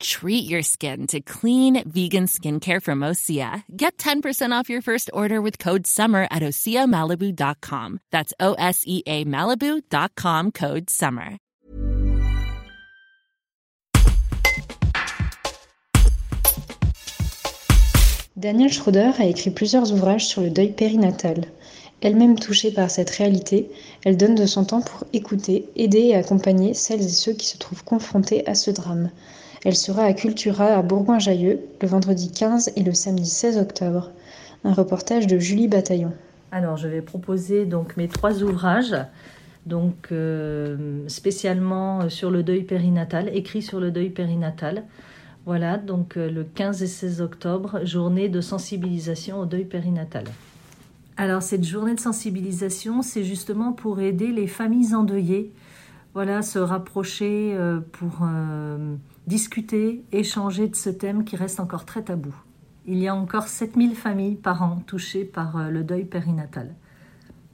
Treat your skin to clean vegan skincare from Osea. Get 10% off your first order with code SUMMER at OseaMalibu.com. That's O S E A Malibu.com code SUMMER. Daniel Schroeder a écrit plusieurs ouvrages sur le deuil périnatal. Elle-même touchée par cette réalité, elle donne de son temps pour écouter, aider et accompagner celles et ceux qui se trouvent confrontés à ce drame. Elle sera à Cultura à Bourgoin-Jallieu le vendredi 15 et le samedi 16 octobre. Un reportage de Julie Bataillon. Alors, je vais proposer donc mes trois ouvrages, donc euh, spécialement sur le deuil périnatal, écrit sur le deuil périnatal. Voilà, donc euh, le 15 et 16 octobre, journée de sensibilisation au deuil périnatal. Alors, cette journée de sensibilisation, c'est justement pour aider les familles endeuillées, voilà, se rapprocher euh, pour discuter, échanger de ce thème qui reste encore très tabou. Il y a encore 7000 familles par an touchées par euh, le deuil périnatal.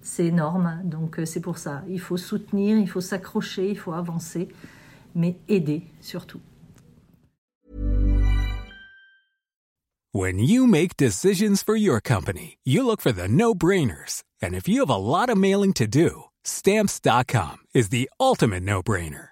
C'est énorme, donc euh, c'est pour ça. Il faut soutenir, il faut s'accrocher, il faut avancer, mais aider surtout. When you make decisions for your company, you look for the no-brainers. And if you have a lot of mailing to do, stamps.com is the ultimate no-brainer.